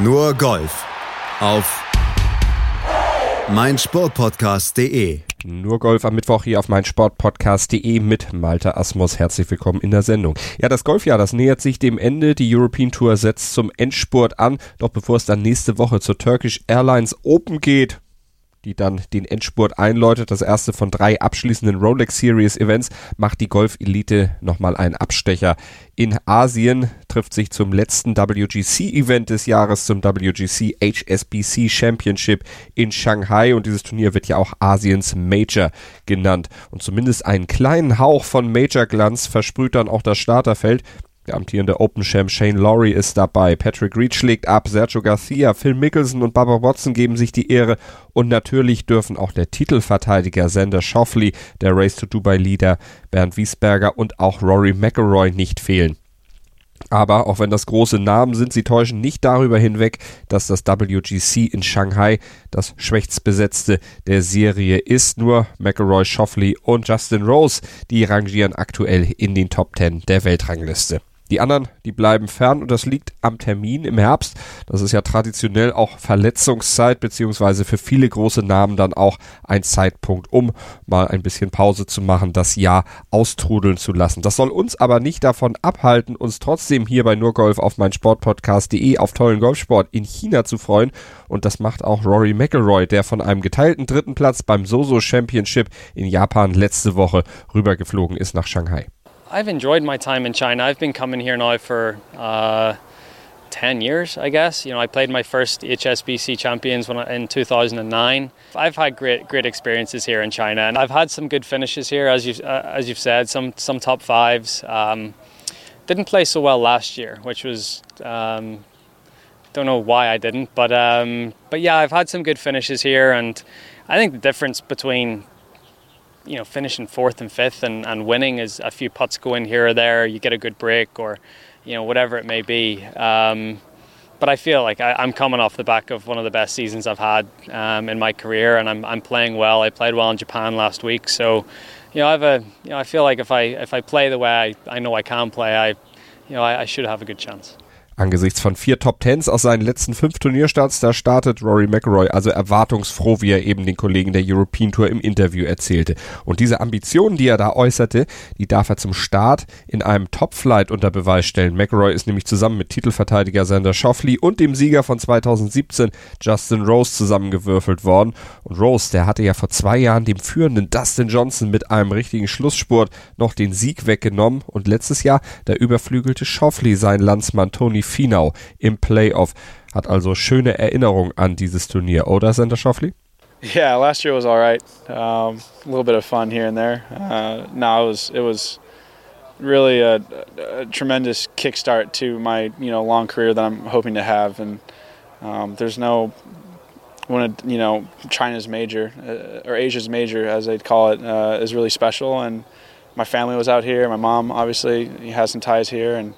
Nur Golf auf meinsportpodcast.de. Nur Golf am Mittwoch hier auf meinsportpodcast.de mit Malte Asmus. Herzlich willkommen in der Sendung. Ja, das Golfjahr, das nähert sich dem Ende. Die European Tour setzt zum Endspurt an. Doch bevor es dann nächste Woche zur Turkish Airlines Open geht, die dann den Endspurt einläutet. Das erste von drei abschließenden Rolex Series Events macht die Golf Elite nochmal einen Abstecher. In Asien trifft sich zum letzten WGC Event des Jahres zum WGC HSBC Championship in Shanghai und dieses Turnier wird ja auch Asiens Major genannt. Und zumindest einen kleinen Hauch von Major Glanz versprüht dann auch das Starterfeld. Der amtierende Open Champ Shane Lowry ist dabei. Patrick Reed schlägt ab. Sergio Garcia, Phil Mickelson und Barbara Watson geben sich die Ehre. Und natürlich dürfen auch der Titelverteidiger Sander Schauffele, der Race to Dubai Leader Bernd Wiesberger und auch Rory McElroy nicht fehlen. Aber auch wenn das große Namen sind, sie täuschen nicht darüber hinweg, dass das WGC in Shanghai das schwächst besetzte der Serie ist. Nur McElroy, Schauffele und Justin Rose, die rangieren aktuell in den Top 10 der Weltrangliste. Die anderen, die bleiben fern und das liegt am Termin im Herbst. Das ist ja traditionell auch Verletzungszeit, beziehungsweise für viele große Namen dann auch ein Zeitpunkt, um mal ein bisschen Pause zu machen, das Jahr austrudeln zu lassen. Das soll uns aber nicht davon abhalten, uns trotzdem hier bei Nurgolf auf mein Sportpodcast.de auf tollen Golfsport in China zu freuen. Und das macht auch Rory McElroy, der von einem geteilten dritten Platz beim Soso Championship in Japan letzte Woche rübergeflogen ist nach Shanghai. I've enjoyed my time in China. I've been coming here now for uh, 10 years, I guess. You know, I played my first HSBC Champions when I, in 2009. I've had great great experiences here in China, and I've had some good finishes here, as you uh, as you've said, some some top fives. Um, didn't play so well last year, which was um, don't know why I didn't, but um, but yeah, I've had some good finishes here, and I think the difference between you know finishing fourth and fifth and, and winning is a few putts go in here or there. You get a good break or you know whatever it may be. Um, but I feel like I, am coming off the back of one of the best seasons I've had um, in my career, and I'm, I'm playing well. I played well in Japan last week, so you know I have a you know I feel like if I if I play the way I, I know I can play, I you know I, I should have a good chance. Angesichts von vier Top Tens aus seinen letzten fünf Turnierstarts, da startet Rory McIlroy also erwartungsfroh, wie er eben den Kollegen der European Tour im Interview erzählte. Und diese Ambitionen, die er da äußerte, die darf er zum Start in einem Top-Flight unter Beweis stellen. McIlroy ist nämlich zusammen mit Titelverteidiger Sander Schauffele und dem Sieger von 2017 Justin Rose zusammengewürfelt worden. Und Rose, der hatte ja vor zwei Jahren dem führenden Dustin Johnson mit einem richtigen Schlussspurt noch den Sieg weggenommen. Und letztes Jahr, da überflügelte Schauffele seinen Landsmann Tony Finau im Playoff. Hat also schöne Erinnerungen an dieses Turnier, oder Sender Schauffele? Yeah, last year was all right. Um, a little bit of fun here and there. Uh, no, it was it was really a, a, tremendous kickstart to my you know long career that I'm hoping to have. And um, there's no it, you know China's major uh, or Asia's major as they'd call it uh, is really special. And my family was out here. My mom obviously has some ties here and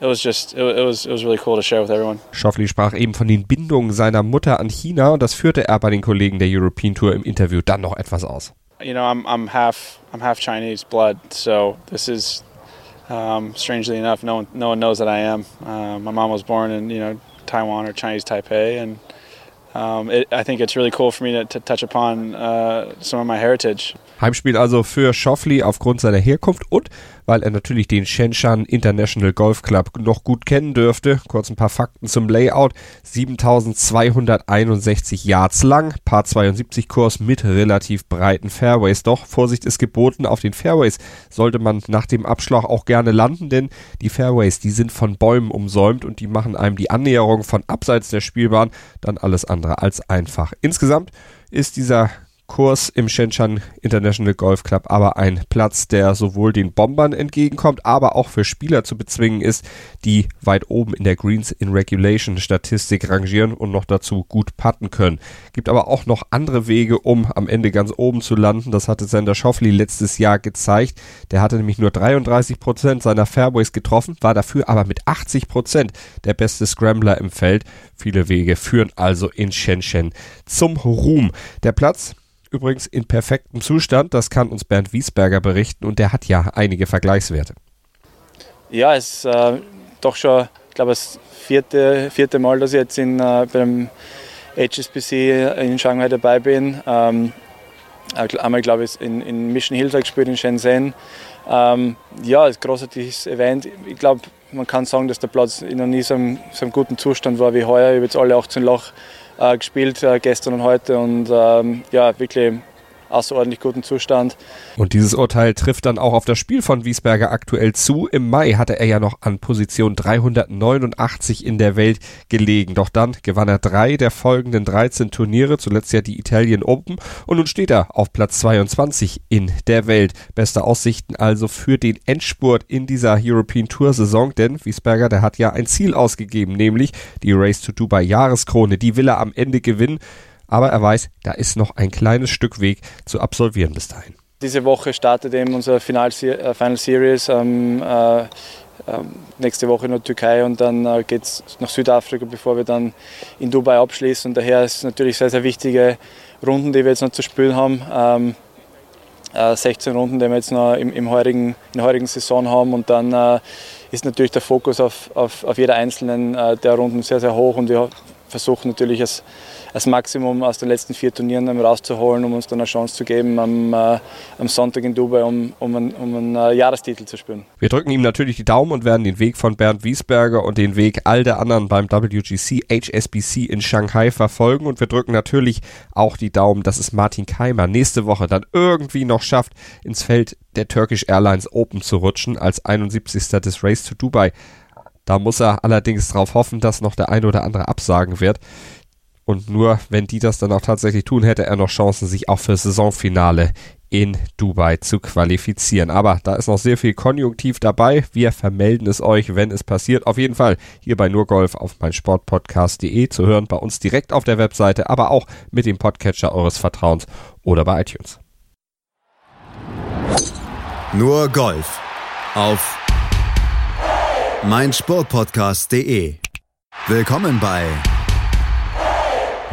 it was just it, was it was really cool to share with everyone. Schauffele sprach eben von den Bindungen seiner Mutter an China und das führte er bei den Kollegen der European Tour im Interview dann noch etwas aus. You know, I'm I'm half I'm half Chinese blood, so this is um, strangely enough, no one no one knows that I am. Uh, my mom was born in you know Taiwan or Chinese Taipei, and um, it, I think it's really cool for me to, to touch upon uh, some of my heritage. Heimspiel also für Schauffele aufgrund seiner Herkunft und weil er natürlich den Shenshan International Golf Club noch gut kennen dürfte. Kurz ein paar Fakten zum Layout. 7261 Yards lang, Paar 72 Kurs mit relativ breiten Fairways. Doch Vorsicht ist geboten, auf den Fairways sollte man nach dem Abschlag auch gerne landen, denn die Fairways, die sind von Bäumen umsäumt und die machen einem die Annäherung von abseits der Spielbahn dann alles andere als einfach. Insgesamt ist dieser Kurs im Shenzhen International Golf Club aber ein Platz, der sowohl den Bombern entgegenkommt, aber auch für Spieler zu bezwingen ist, die weit oben in der Greens in Regulation Statistik rangieren und noch dazu gut putten können. Gibt aber auch noch andere Wege, um am Ende ganz oben zu landen. Das hatte Sander Schauffele letztes Jahr gezeigt. Der hatte nämlich nur 33 Prozent seiner Fairways getroffen, war dafür aber mit 80 Prozent der beste Scrambler im Feld. Viele Wege führen also in Shenzhen zum Ruhm. Der Platz übrigens in perfektem Zustand. Das kann uns Bernd Wiesberger berichten und der hat ja einige Vergleichswerte. Ja, es ist äh, doch schon ich glaube, das vierte, vierte Mal, dass ich jetzt in, äh, beim HSBC in Shanghai dabei bin. Ähm, einmal, glaube ich, in, in Mission Hills gespielt in Shenzhen. Ähm, ja, ein großartiges Event. Ich glaube, man kann sagen, dass der Platz noch nie so so einem guten Zustand war wie heuer. Ich habe jetzt alle 18 Loch äh, gespielt, äh, gestern und heute. Und ähm, ja, wirklich außerordentlich guten Zustand. Und dieses Urteil trifft dann auch auf das Spiel von Wiesberger aktuell zu. Im Mai hatte er ja noch an Position 389 in der Welt gelegen. Doch dann gewann er drei der folgenden 13 Turniere, zuletzt ja die Italian Open. Und nun steht er auf Platz 22 in der Welt. Beste Aussichten also für den Endspurt in dieser European Tour Saison, denn Wiesberger, der hat ja ein Ziel ausgegeben, nämlich die Race to Dubai Jahreskrone. Die will er am Ende gewinnen aber er weiß, da ist noch ein kleines Stück Weg zu absolvieren bis dahin. Diese Woche startet eben unser Final, äh, Final Series. Ähm, äh, nächste Woche in der Türkei und dann äh, geht es nach Südafrika, bevor wir dann in Dubai abschließen. Und daher ist es natürlich sehr, sehr wichtige Runden, die wir jetzt noch zu spielen haben. Ähm, äh, 16 Runden, die wir jetzt noch im, im heurigen, in der heurigen Saison haben. Und dann äh, ist natürlich der Fokus auf, auf, auf jeder einzelnen äh, der Runden sehr, sehr hoch. Und wir versuchen natürlich das, das Maximum aus den letzten vier Turnieren rauszuholen, um uns dann eine Chance zu geben, am, äh, am Sonntag in Dubai, um, um, einen, um einen äh, Jahrestitel zu spielen. Wir drücken ihm natürlich die Daumen und werden den Weg von Bernd Wiesberger und den Weg all der anderen beim WGC HSBC in Shanghai verfolgen. Und wir drücken natürlich auch die Daumen, dass es Martin Keimer nächste Woche dann irgendwie noch schafft, ins Feld der Turkish Airlines Open zu rutschen als 71. des Race to Dubai. Da muss er allerdings darauf hoffen, dass noch der eine oder andere absagen wird. Und nur wenn die das dann auch tatsächlich tun, hätte er noch Chancen, sich auch für Saisonfinale in Dubai zu qualifizieren. Aber da ist noch sehr viel Konjunktiv dabei. Wir vermelden es euch, wenn es passiert. Auf jeden Fall hier bei Nurgolf auf meinsportpodcast.de zu hören, bei uns direkt auf der Webseite, aber auch mit dem Podcatcher eures Vertrauens oder bei iTunes. Nur Golf auf meinsportpodcast.de. Willkommen bei